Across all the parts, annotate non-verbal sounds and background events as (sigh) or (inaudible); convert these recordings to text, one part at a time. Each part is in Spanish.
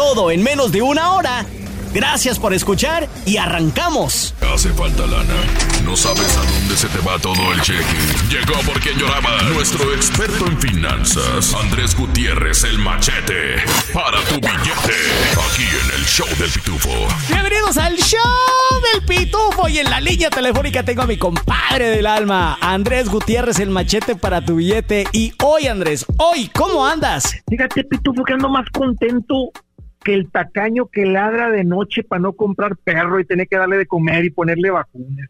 Todo en menos de una hora. Gracias por escuchar y arrancamos. Hace falta lana. No sabes a dónde se te va todo el cheque. Llegó por quien lloraba. Nuestro experto en finanzas, Andrés Gutiérrez, el machete. Para tu billete. Aquí en el show del pitufo. Bienvenidos al show del pitufo. Y en la línea telefónica tengo a mi compadre del alma, Andrés Gutiérrez, el machete para tu billete. Y hoy, Andrés, hoy, ¿cómo andas? Fíjate, pitufo, que ando más contento que el tacaño que ladra de noche para no comprar perro y tener que darle de comer y ponerle vacunas.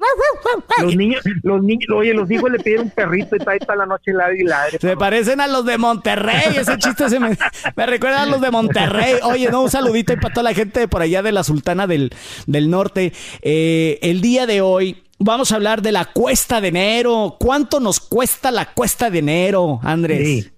Los niños, los niños, oye, los hijos le piden un perrito y está ahí toda la noche ladra y ladre. Se parecen a los de Monterrey, ese chiste se me, me recuerda a los de Monterrey. Oye, no, un saludito para toda la gente por allá de la Sultana del, del Norte. Eh, el día de hoy vamos a hablar de la cuesta de enero. ¿Cuánto nos cuesta la cuesta de enero, Andrés? Sí.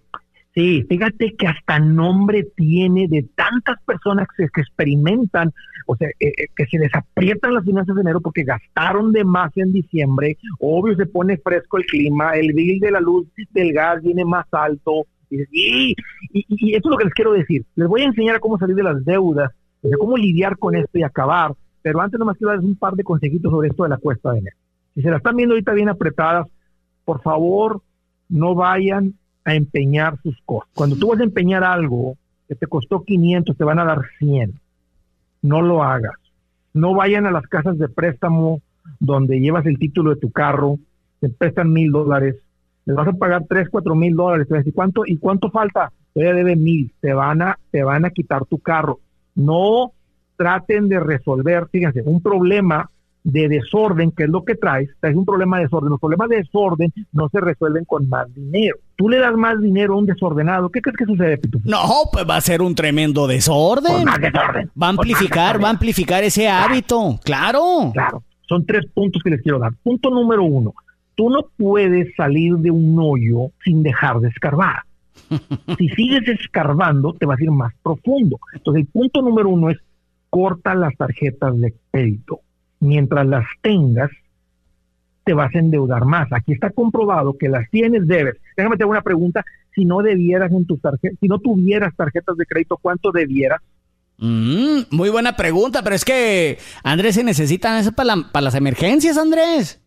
Sí, fíjate que hasta nombre tiene de tantas personas que, experimentan, o sea, eh, eh, que se les aprietan las finanzas de enero porque gastaron de más en diciembre, obvio se pone fresco el clima, el bill de la luz del gas viene más alto, y, y, eso es lo que les quiero decir. Les voy a enseñar cómo salir de las deudas, de cómo lidiar con esto y acabar, pero antes nomás quiero darles un par de consejitos sobre esto de la cuesta de enero. Si se la están viendo ahorita bien apretadas, por favor, no vayan a empeñar sus cosas. Cuando tú vas a empeñar algo que te costó 500, te van a dar 100. No lo hagas. No vayan a las casas de préstamo donde llevas el título de tu carro, te prestan mil dólares, les vas a pagar tres, cuatro mil dólares, decir, ¿cuánto, ¿y cuánto falta? Todavía debe mil, te van a, te van a quitar tu carro. No traten de resolver, fíjense, un problema de desorden, que es lo que traes, traes un problema de desorden. Los problemas de desorden no se resuelven con más dinero. Tú le das más dinero a un desordenado, ¿qué crees que sucede, No, pues va a ser un tremendo desorden. más desorden. Va a amplificar, va a amplificar ese hábito, claro. Claro, son tres puntos que les quiero dar. Punto número uno, tú no puedes salir de un hoyo sin dejar de escarbar. (laughs) si sigues escarbando, te vas a ir más profundo. Entonces, el punto número uno es corta las tarjetas de crédito mientras las tengas, te vas a endeudar más. Aquí está comprobado que las tienes, debes. Déjame te hago una pregunta. Si no debieras en tus tarjetas, si no tuvieras tarjetas de crédito, ¿cuánto debieras? Mm, muy buena pregunta, pero es que Andrés se necesitan eso para, para las emergencias, Andrés.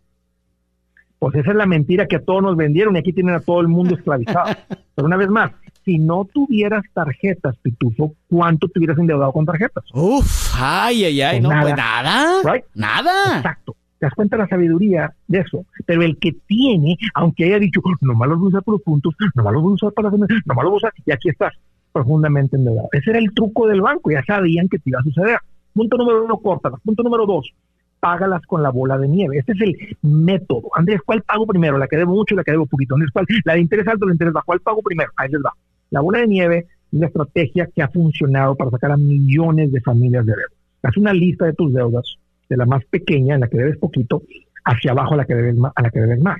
Pues esa es la mentira que a todos nos vendieron y aquí tienen a todo el mundo esclavizado. (laughs) pero una vez más, si no tuvieras tarjetas, Pitufo, ¿cuánto te hubieras endeudado con tarjetas? Uf, ay, ay, ay, pues no, pues nada, nada. Exacto. Te das cuenta de la sabiduría de eso. Pero el que tiene, aunque haya dicho, no los voy a usar por los puntos, no los voy a usar para las no los voy a usar, y aquí estás profundamente endeudado. Ese era el truco del banco, ya sabían que te iba a suceder. Punto número uno, córtalas. Punto número dos, págalas con la bola de nieve. Este es el método. Andrés, ¿cuál pago primero? La que debo mucho la que debo poquito. Andrés, ¿cuál? La de interés alto, la de interés bajo. ¿Cuál pago primero? Ahí les va. La bola de nieve es una estrategia que ha funcionado para sacar a millones de familias de deudas. Haz una lista de tus deudas, de la más pequeña, en la que debes poquito, hacia abajo a la que debes más. A la que debes más.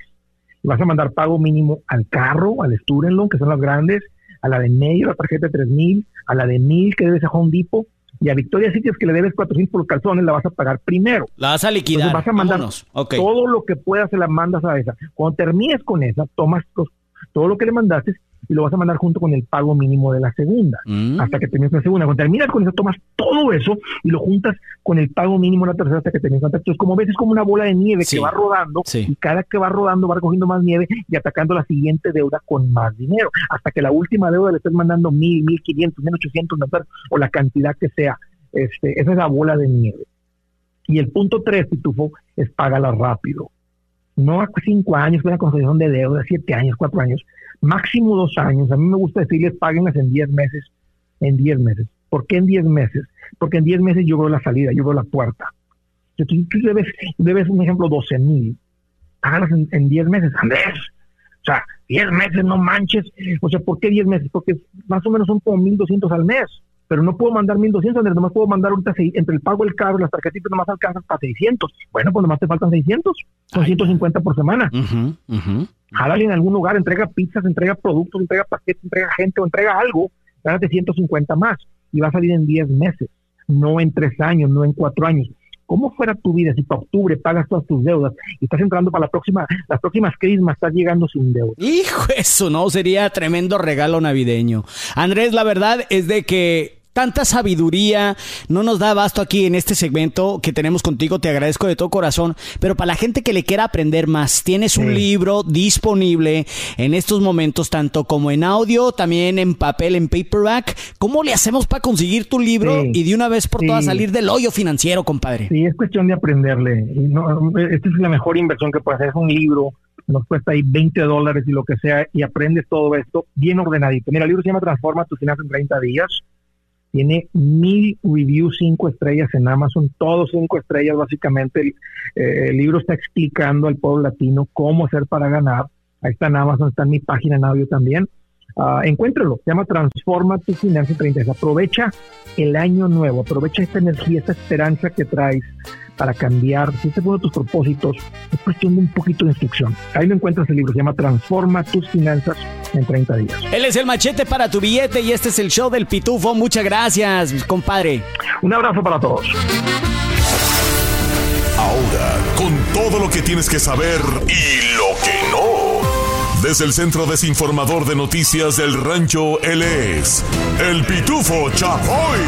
Y vas a mandar pago mínimo al carro, al student loan, que son las grandes, a la de medio, la tarjeta de 3000, a la de 1000 que debes a Home Depot, y a Victoria Sitios que le debes 400 por calzones, la vas a pagar primero. La vas a liquidar. vas a mandar todo lo que puedas, se la mandas a esa. Cuando termines con esa, tomas todo lo que le mandaste y lo vas a mandar junto con el pago mínimo de la segunda, mm. hasta que termines la segunda. Cuando terminas con eso, tomas todo eso y lo juntas con el pago mínimo de la tercera hasta que termines Entonces, como ves, es como una bola de nieve que va rodando y cada que va rodando va recogiendo más nieve y atacando la siguiente deuda con más dinero, hasta que la última deuda le estés mandando mil, mil quinientos, mil ochocientos, o la cantidad que sea. Este, esa es la bola de nieve. Y el punto tres, Pitufo, es págala rápido. No a cinco años, una concesión de deuda, siete años, cuatro años, máximo dos años. A mí me gusta decirles, páguenlas en diez meses, en diez meses. ¿Por qué en diez meses? Porque en diez meses yo veo la salida, yo veo la puerta. Tú, tú debes, debes, un ejemplo, 12 mil. Hágalas en, diez meses, Andrés. O sea, diez meses, no manches. O sea, ¿por qué diez meses? Porque más o menos son como 1.200 al mes. Pero no puedo mandar 1200, Andrés, nomás puedo mandar ahorita entre el pago del carro, las tarjetitas nomás alcanzan para 600. Bueno, pues nomás te faltan 600, son 150 por semana. Uh en algún lugar, entrega pizzas, entrega productos, entrega paquetes, entrega gente o entrega algo, gánate 150 más y va a salir en 10 meses, no en 3 años, no en 4 años. ¿Cómo fuera tu vida si para octubre pagas todas tus deudas y estás entrando para la próxima, las próximas crismas, estás llegando sin deuda? Hijo, eso no sería tremendo regalo navideño. Andrés, la verdad es de que tanta sabiduría no nos da abasto aquí en este segmento que tenemos contigo. Te agradezco de todo corazón. Pero para la gente que le quiera aprender más, tienes un libro disponible en estos momentos, tanto como en audio, también en papel, en paperback. ¿Cómo le hacemos para conseguir tu libro y de una vez por todas salir del hoyo financiero, compadre? Sí, es cuestión de aprenderle. esta es la mejor inversión que puedes hacer. Es un libro nos cuesta ahí 20 dólares y lo que sea, y aprendes todo esto bien ordenadito. Mira, el libro se llama Transforma tu finanzas en 30 días. Tiene mil reviews, cinco estrellas en Amazon, todos cinco estrellas básicamente. El, eh, libro está explicando al pueblo latino cómo hacer para ganar. Ahí está en Amazon, está en mi página en audio también. Uh, encuéntralo, se llama Transforma tu Finanzas 30 días. Aprovecha el año nuevo, aprovecha esta energía, esta esperanza que traes para cambiar, si este es uno de tus propósitos, es cuestión de un poquito de instrucción. Ahí lo encuentras el libro, se llama Transforma tus finanzas en 30 días. Él es el machete para tu billete y este es el show del Pitufo. Muchas gracias, compadre. Un abrazo para todos. Ahora, con todo lo que tienes que saber y lo que no. Desde el Centro Desinformador de Noticias del Rancho, él es el Pitufo Chapoy.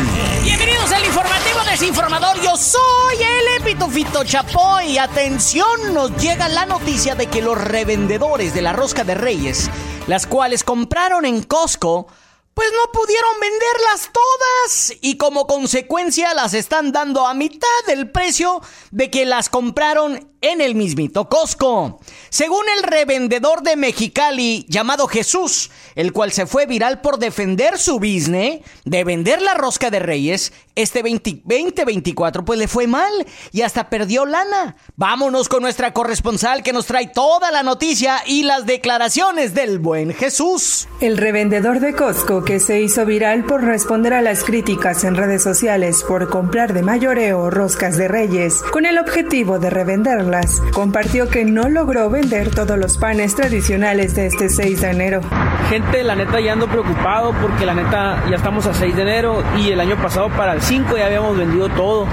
Bienvenidos al informativo desinformador. Yo soy el Pitufito Chapoy. Atención, nos llega la noticia de que los revendedores de la rosca de Reyes, las cuales compraron en Costco, pues no pudieron venderlas todas y como consecuencia las están dando a mitad del precio de que las compraron en el mismito Costco. Según el revendedor de Mexicali llamado Jesús, el cual se fue viral por defender su business de vender la rosca de Reyes, este 2024 pues le fue mal y hasta perdió lana. Vámonos con nuestra corresponsal que nos trae toda la noticia y las declaraciones del buen Jesús. El revendedor de Costco que se hizo viral por responder a las críticas en redes sociales por comprar de mayoreo roscas de Reyes con el objetivo de revenderlas compartió que no logró vender todos los panes tradicionales de este 6 de enero. Gente, la neta ya ando preocupado porque la neta ya estamos a 6 de enero y el año pasado para el 5 ya habíamos vendido todo.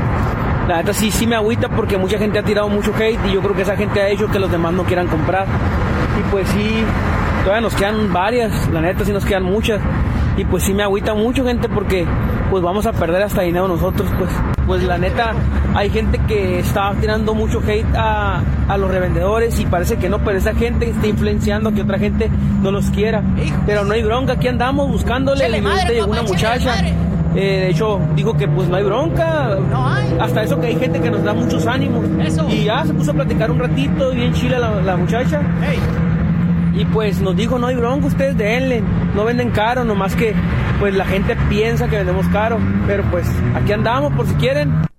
La neta sí, sí me agüita porque mucha gente ha tirado mucho hate y yo creo que esa gente ha hecho que los demás no quieran comprar. Y pues sí, todavía nos quedan varias, la neta sí nos quedan muchas. Y pues sí me agüita mucho gente porque pues vamos a perder hasta dinero nosotros, pues. Pues la neta, hay gente que está tirando mucho hate a, los revendedores y parece que no, pero esa gente está influenciando a que otra gente no los quiera. Pero no hay bronca, aquí andamos buscándole. y llegó una muchacha. Eh, de hecho, dijo que pues no hay bronca. Hasta eso que hay gente que nos da muchos ánimos. Y ya se puso a platicar un ratito, bien chila la, la muchacha. Y pues nos dijo, no hay bronca, ustedes denle, no venden caro, nomás que pues la gente piensa que vendemos caro. Pero pues aquí andamos por si quieren.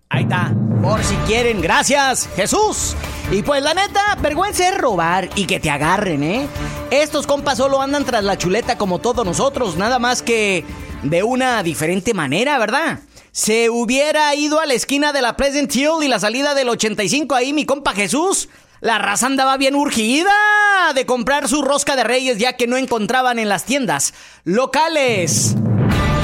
Por si quieren, gracias, Jesús. Y pues la neta, vergüenza es robar y que te agarren, ¿eh? Estos compas solo andan tras la chuleta como todos nosotros, nada más que de una diferente manera, ¿verdad? Se hubiera ido a la esquina de la Pleasant Hill y la salida del 85 ahí, mi compa Jesús. La raza andaba bien urgida de comprar su rosca de reyes ya que no encontraban en las tiendas locales.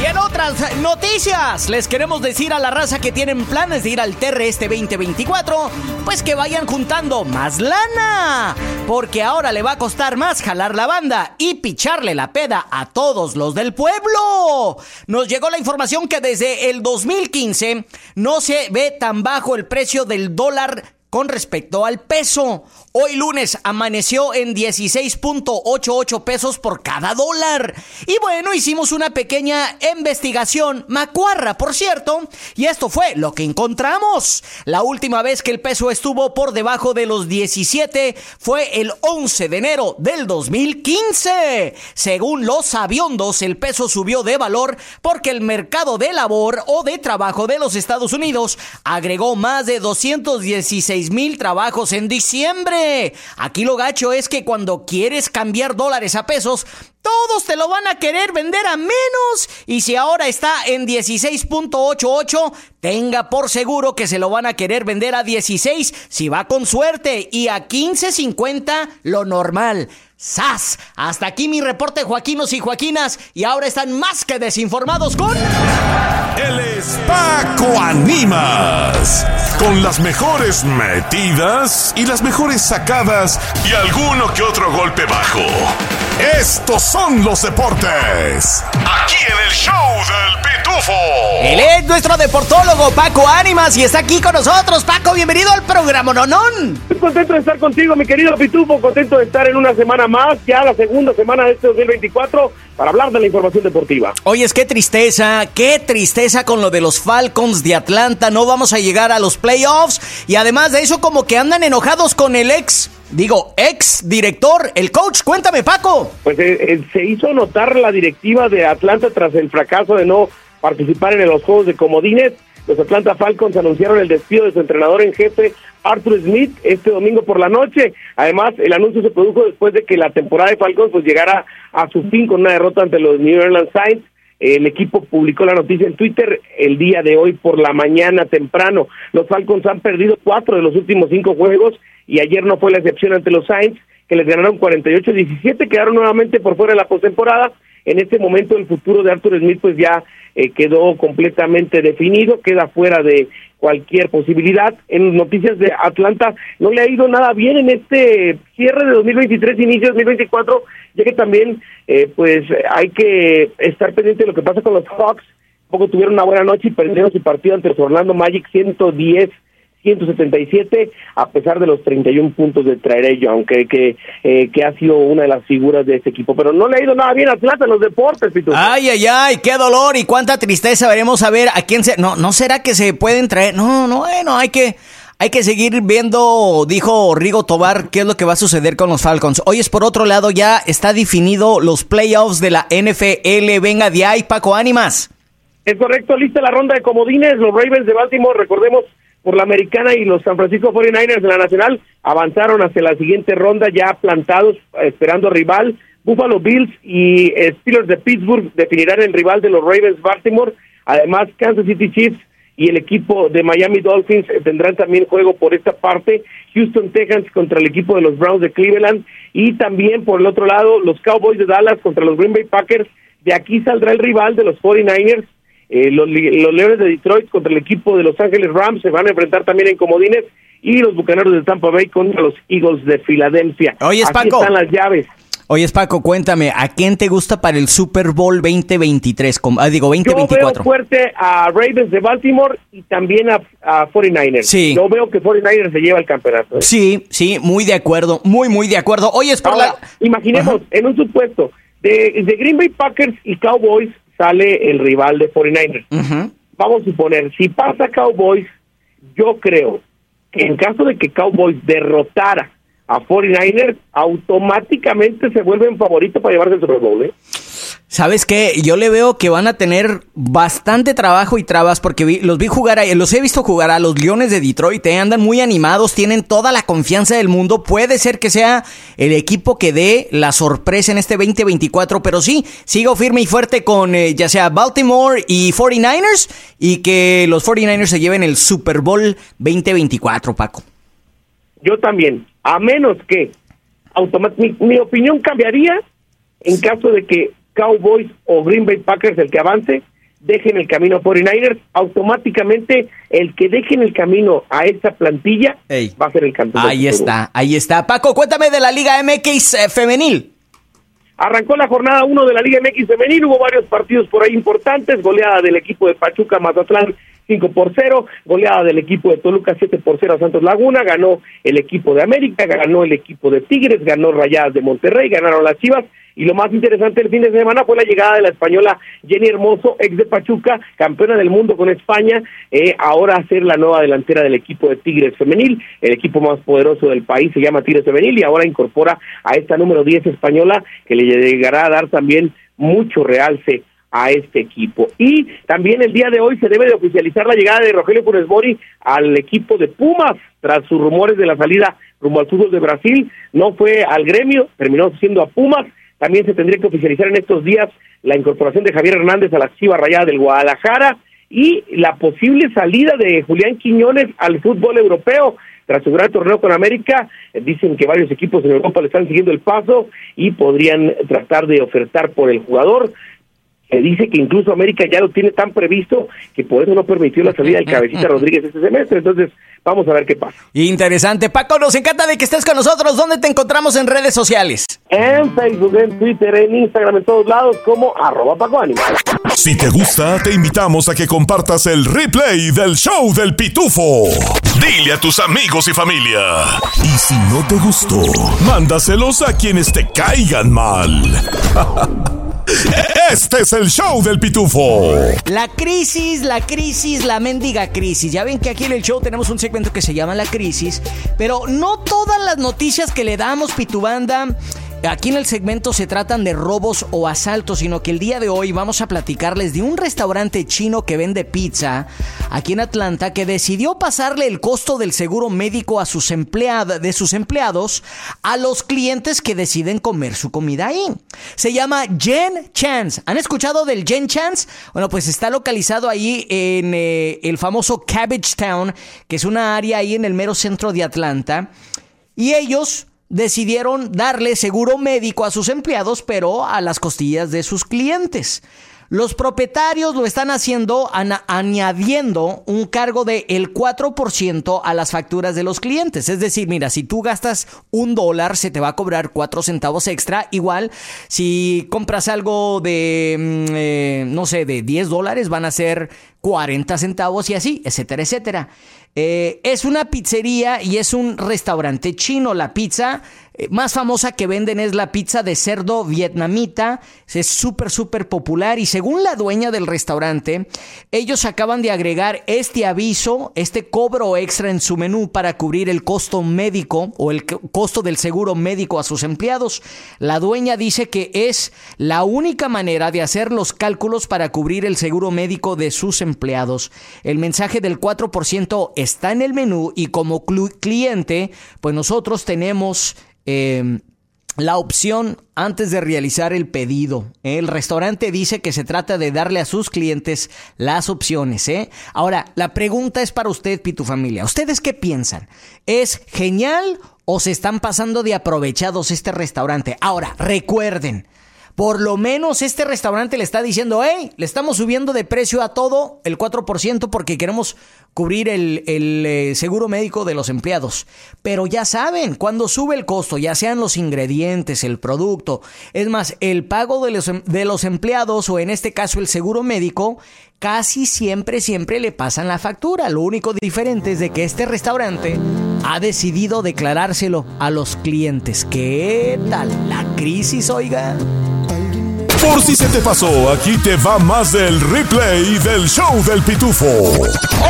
Y en otras noticias, les queremos decir a la raza que tienen planes de ir al Terre este 2024, pues que vayan juntando más lana, porque ahora le va a costar más jalar la banda y picharle la peda a todos los del pueblo. Nos llegó la información que desde el 2015 no se ve tan bajo el precio del dólar con respecto al peso. Hoy lunes amaneció en 16.88 pesos por cada dólar. Y bueno, hicimos una pequeña investigación, macuarra por cierto, y esto fue lo que encontramos. La última vez que el peso estuvo por debajo de los 17 fue el 11 de enero del 2015. Según los sabiondos, el peso subió de valor porque el mercado de labor o de trabajo de los Estados Unidos agregó más de 216 16 mil trabajos en diciembre. Aquí lo gacho es que cuando quieres cambiar dólares a pesos, todos te lo van a querer vender a menos. Y si ahora está en 16.88, tenga por seguro que se lo van a querer vender a 16 si va con suerte. Y a 15.50 lo normal. ¡Sas! Hasta aquí mi reporte, Joaquinos y Joaquinas. Y ahora están más que desinformados con. El Espaco Animas. Con las mejores metidas y las mejores sacadas y alguno que otro golpe bajo. Estos son los deportes. Aquí en el show del Pitufo. Él es nuestro deportólogo Paco Ánimas y está aquí con nosotros. Paco, bienvenido al programa Nonón. Contento de estar contigo, mi querido Pitufo. Contento de estar en una semana más, ya la segunda semana de este 2024, para hablar de la información deportiva. Oye, es qué tristeza, qué tristeza con lo de los Falcons de Atlanta. No vamos a llegar a los playoffs y además de eso, como que andan enojados con el ex digo, ex director, el coach. Cuéntame, Paco. Pues eh, eh, se hizo notar la directiva de Atlanta tras el fracaso de no participar en los Juegos de Comodines. Los Atlanta Falcons anunciaron el despido de su entrenador en jefe, Arthur Smith, este domingo por la noche. Además, el anuncio se produjo después de que la temporada de Falcons pues llegara a su fin con una derrota ante los New Orleans Saints. El equipo publicó la noticia en Twitter el día de hoy por la mañana temprano. Los Falcons han perdido cuatro de los últimos cinco juegos y ayer no fue la excepción ante los Saints, que les ganaron 48-17, quedaron nuevamente por fuera de la postemporada. En este momento el futuro de Arthur Smith pues ya eh, quedó completamente definido, queda fuera de cualquier posibilidad. En noticias de Atlanta no le ha ido nada bien en este cierre de 2023, inicio de 2024, ya que también eh, pues hay que estar pendiente de lo que pasa con los Hawks. Poco tuvieron una buena noche y perdieron su partido ante Orlando Magic 110 177 a pesar de los 31 puntos de Traerello, aunque que, eh, que ha sido una de las figuras de este equipo. Pero no le ha ido nada bien a Atlanta en los deportes, Pito. Ay, ay, ay, qué dolor y cuánta tristeza. Veremos a ver a quién se... No, ¿no será que se pueden traer? No, no, bueno, hay que... Hay que seguir viendo, dijo Rigo Tobar, qué es lo que va a suceder con los Falcons. Hoy es por otro lado, ya está definido los playoffs de la NFL. Venga de ahí, Paco Ánimas. Es correcto, lista la ronda de comodines. Los Ravens de Baltimore, recordemos, por la americana y los San Francisco 49ers de la nacional avanzaron hacia la siguiente ronda ya plantados esperando rival. Buffalo Bills y Steelers de Pittsburgh definirán el rival de los Ravens Baltimore. Además, Kansas City Chiefs y el equipo de Miami Dolphins tendrán también juego por esta parte. Houston Texans contra el equipo de los Browns de Cleveland y también por el otro lado los Cowboys de Dallas contra los Green Bay Packers. De aquí saldrá el rival de los 49ers eh, los, Leones de Detroit contra el equipo de Los Ángeles Rams se van a enfrentar también en comodines y los Bucaneros de Tampa Bay contra los Eagles de Filadelfia. Oye, Así Paco. están las llaves. Oye, Paco, cuéntame, ¿a quién te gusta para el Super Bowl 2023? Ah, digo, 2024. Yo veo fuerte a Ravens de Baltimore y también a, 49ers. Sí. Yo veo que 49ers se lleva el campeonato. ¿eh? Sí, sí, muy de acuerdo, muy, muy de acuerdo. Oye, es por la... Imaginemos, en un supuesto, de, de Green Bay Packers y Cowboys sale el rival de 49ers. Vamos a suponer, si pasa Cowboys, yo creo que en caso de que Cowboys derrotara a 49ers, automáticamente se vuelven favoritos para llevarse el Super Bowl. ¿eh? ¿Sabes qué? Yo le veo que van a tener bastante trabajo y trabas porque los vi jugar, ahí, los he visto jugar a los Leones de Detroit, ¿eh? andan muy animados, tienen toda la confianza del mundo. Puede ser que sea el equipo que dé la sorpresa en este 2024, pero sí, sigo firme y fuerte con eh, ya sea Baltimore y 49ers y que los 49ers se lleven el Super Bowl 2024, Paco. Yo también, a menos que mi, mi opinión cambiaría en caso de que Cowboys o Green Bay Packers el que avance, dejen el camino a 49ers, automáticamente el que dejen el camino a esta plantilla va a ser el campeón. Ahí está, ahí está. Paco, cuéntame de la Liga MX eh, femenil. Arrancó la jornada 1 de la Liga MX femenil, hubo varios partidos por ahí importantes, goleada del equipo de Pachuca Mazatlán 5 por 0, goleada del equipo de Toluca 7 por 0 a Santos Laguna, ganó el equipo de América, ganó el equipo de Tigres, ganó Rayadas de Monterrey, ganaron las Chivas y lo más interesante del fin de semana fue la llegada de la española Jenny Hermoso, ex de Pachuca, campeona del mundo con España, eh, ahora a ser la nueva delantera del equipo de Tigres Femenil, el equipo más poderoso del país se llama Tigres Femenil y ahora incorpora a esta número 10 española que le llegará a dar también mucho realce a este equipo. Y también el día de hoy se debe de oficializar la llegada de Rogelio Funes Mori al equipo de Pumas tras sus rumores de la salida rumbo al fútbol de Brasil. No fue al gremio, terminó siendo a Pumas. También se tendría que oficializar en estos días la incorporación de Javier Hernández a la Chiva Rayada del Guadalajara y la posible salida de Julián Quiñones al fútbol europeo. Tras su gran torneo con América, dicen que varios equipos en Europa le están siguiendo el paso y podrían tratar de ofertar por el jugador. Se dice que incluso América ya lo tiene tan previsto que por eso no permitió la salida del Cabecita (laughs) Rodríguez este semestre. Entonces, vamos a ver qué pasa. Interesante. Paco, nos encanta de que estés con nosotros. ¿Dónde te encontramos en redes sociales? En Facebook, en Twitter, en Instagram, en todos lados, como arroba Paco Animal. Si te gusta, te invitamos a que compartas el replay del show del Pitufo. Dile a tus amigos y familia. Y si no te gustó, mándaselos a quienes te caigan mal. (laughs) Este es el show del pitufo. La crisis, la crisis, la mendiga crisis. Ya ven que aquí en el show tenemos un segmento que se llama La Crisis, pero no todas las noticias que le damos, Pitubanda, Aquí en el segmento se tratan de robos o asaltos, sino que el día de hoy vamos a platicarles de un restaurante chino que vende pizza aquí en Atlanta que decidió pasarle el costo del seguro médico a sus empleados, de sus empleados a los clientes que deciden comer su comida ahí. Se llama Jen Chance. ¿Han escuchado del Jen Chance? Bueno, pues está localizado ahí en eh, el famoso Cabbage Town, que es una área ahí en el mero centro de Atlanta. Y ellos decidieron darle seguro médico a sus empleados, pero a las costillas de sus clientes. Los propietarios lo están haciendo añadiendo un cargo del el 4% a las facturas de los clientes. Es decir, mira, si tú gastas un dólar, se te va a cobrar 4 centavos extra. Igual, si compras algo de, mm, eh, no sé, de 10 dólares, van a ser 40 centavos y así, etcétera, etcétera. Eh, es una pizzería y es un restaurante chino. La pizza más famosa que venden es la pizza de cerdo vietnamita. Es súper, súper popular. Y según la dueña del restaurante, ellos acaban de agregar este aviso, este cobro extra en su menú para cubrir el costo médico o el costo del seguro médico a sus empleados. La dueña dice que es la única manera de hacer los cálculos para cubrir el seguro médico de sus empleados. El mensaje del 4% está en el menú y como cliente, pues nosotros tenemos em, la opción antes de realizar el pedido. El restaurante dice que se trata de darle a sus clientes las opciones. ¿eh? Ahora, la pregunta es para usted y tu familia. ¿Ustedes qué piensan? ¿Es genial o se están pasando de aprovechados este restaurante? Ahora, recuerden. Por lo menos este restaurante le está diciendo, hey, le estamos subiendo de precio a todo el 4% porque queremos cubrir el, eh, seguro médico de los empleados. Pero ya saben, cuando sube el costo, ya sean los ingredientes, el producto, es más, el pago de los, em, de los empleados o en este caso el seguro médico, casi siempre, siempre le pasan la factura. Lo único diferente es de que este restaurante ha decidido declarárselo a los clientes. ¿Qué tal la crisis, oiga? Por si se te pasó, aquí te va más del replay del show del pitufo.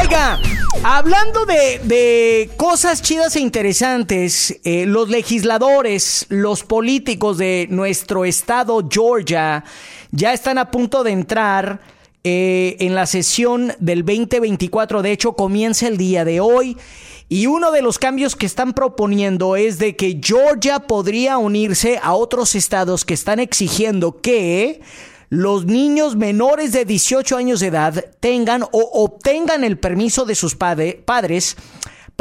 Oiga, hablando de, cosas chidas e interesantes, eh, los legisladores, los políticos de nuestro estado, Georgia, ya están a punto de entrar eh, en la sesión del 2024. De hecho, comienza el día de hoy. Y uno de los cambios que están proponiendo es de que Georgia podría unirse a otros estados que están exigiendo que los niños menores de 18 años de edad tengan o obtengan el permiso de sus padres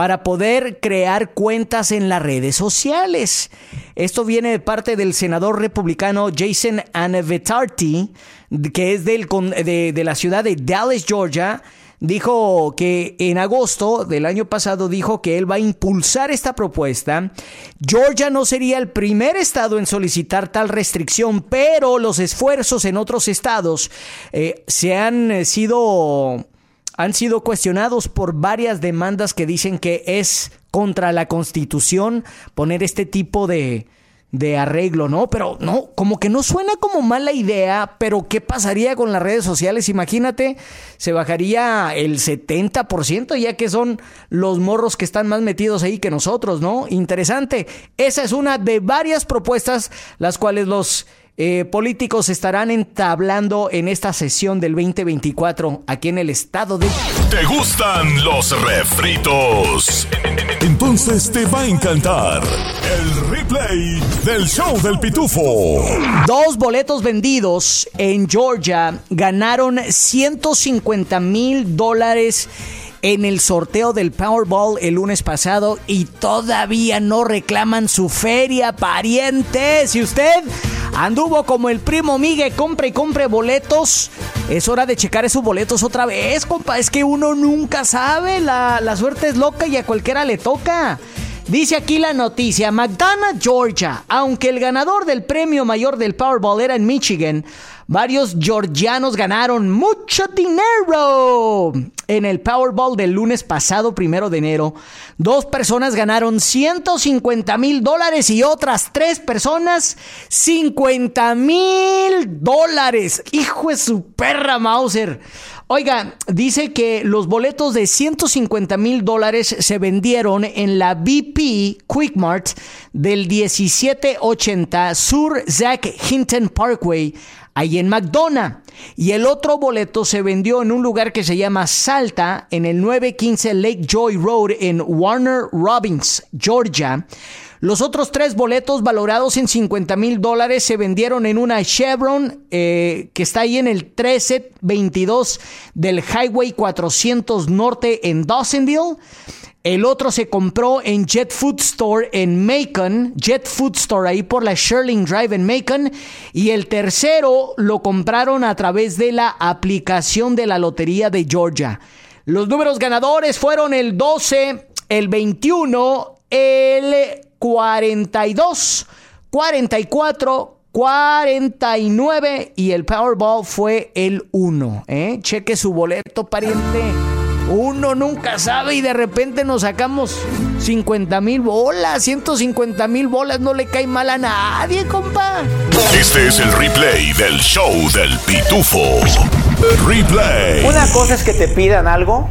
para poder crear cuentas en las redes sociales. Esto viene de parte del senador republicano Jason Anavetarty, que es de la ciudad de Dallas, Georgia dijo que en agosto del año pasado dijo que él va a impulsar esta propuesta. Georgia no sería el primer estado en solicitar tal restricción, pero los esfuerzos en otros estados eh, se han eh, sido han sido cuestionados por varias demandas que dicen que es contra la Constitución poner este tipo de, de arreglo, ¿no? Pero no, como que no suena como mala idea, pero ¿qué pasaría con las redes sociales? Imagínate, se bajaría el 70%, ya que son los morros que están más metidos ahí que nosotros, ¿no? Interesante. Esa es una de varias propuestas, las cuales los eh, políticos estarán entablando en esta sesión del 2024 aquí en el estado de... ¿Te gustan los refritos? Entonces te va a encantar el replay del show del pitufo. Dos boletos vendidos en Georgia ganaron 150 mil dólares en el sorteo del Powerball el lunes pasado y todavía no reclaman su feria, parientes. Si usted anduvo como el primo Migue, compre y compre boletos, es hora de checar esos boletos otra vez, compa. Es que uno nunca sabe, la, la suerte es loca y a cualquiera le toca. Dice aquí la noticia, McDonough, Georgia, aunque el ganador del premio mayor del Powerball era en Michigan, varios georgianos ganaron mucho dinero. En el Powerball del lunes pasado, primero de enero, dos personas ganaron 150 mil dólares y otras tres personas 50 mil dólares. Hijo de su perra Mauser. Oiga, dice que los boletos de 150 mil dólares se vendieron en la BP Quickmart del 1780 Sur Zach Hinton Parkway, ahí en McDonough. Y el otro boleto se vendió en un lugar que se llama Salta, en el 915 Lake Joy Road en Warner Robins, Georgia. Los otros tres boletos valorados en 50 mil dólares se vendieron en una Chevron eh, que está ahí en el 1322 del Highway 400 Norte en Dawsonville. El otro se compró en Jet Food Store en Macon, Jet Food Store ahí por la Sherling Drive en Macon. Y el tercero lo compraron a través de la aplicación de la Lotería de Georgia. Los números ganadores fueron el 12, el 21, el 42, 44, 49 y el Powerball fue el 1. ¿eh? Cheque su boleto, pariente. Uno nunca sabe y de repente nos sacamos 50 mil bolas, 150 mil bolas, no le cae mal a nadie, compa. Este es el replay del show del pitufo. Replay. Una cosa es que te pidan algo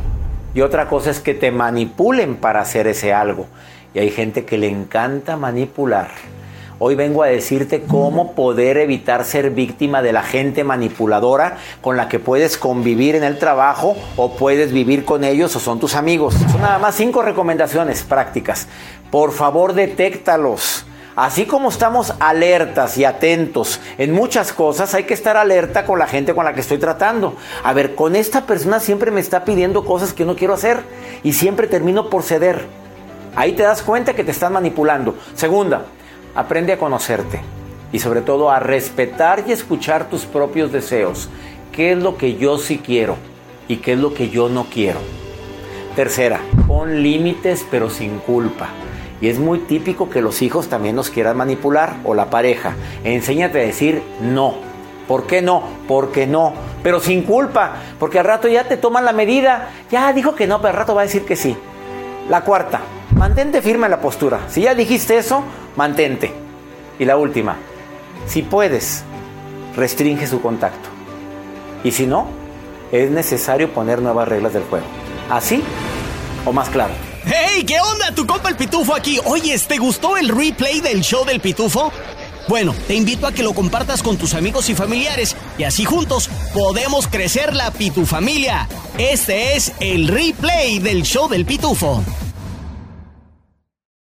y otra cosa es que te manipulen para hacer ese algo y hay gente que le encanta manipular. Hoy vengo a decirte cómo poder evitar ser víctima de la gente manipuladora con la que puedes convivir en el trabajo o puedes vivir con ellos o son tus amigos. Son nada más cinco recomendaciones prácticas. Por favor, detéctalos. Así como estamos alertas y atentos en muchas cosas, hay que estar alerta con la gente con la que estoy tratando. A ver, con esta persona siempre me está pidiendo cosas que no quiero hacer y siempre termino por ceder. Ahí te das cuenta que te están manipulando. Segunda, aprende a conocerte y sobre todo a respetar y escuchar tus propios deseos. ¿Qué es lo que yo sí quiero y qué es lo que yo no quiero? Tercera, pon límites pero sin culpa. Y es muy típico que los hijos también nos quieran manipular o la pareja. Enséñate a decir no. ¿Por qué no? Porque no. Pero sin culpa. Porque al rato ya te toman la medida. Ya dijo que no, pero al rato va a decir que sí. La cuarta, mantente firme en la postura. Si ya dijiste eso, mantente. Y la última, si puedes, restringe su contacto. Y si no, es necesario poner nuevas reglas del juego. ¿Así o más claro? ¡Hey! ¿Qué onda? Tu compa el Pitufo aquí. Oye, ¿te gustó el replay del show del Pitufo? Bueno, te invito a que lo compartas con tus amigos y familiares y así juntos podemos crecer la Pitufamilia. Este es el replay del show del Pitufo.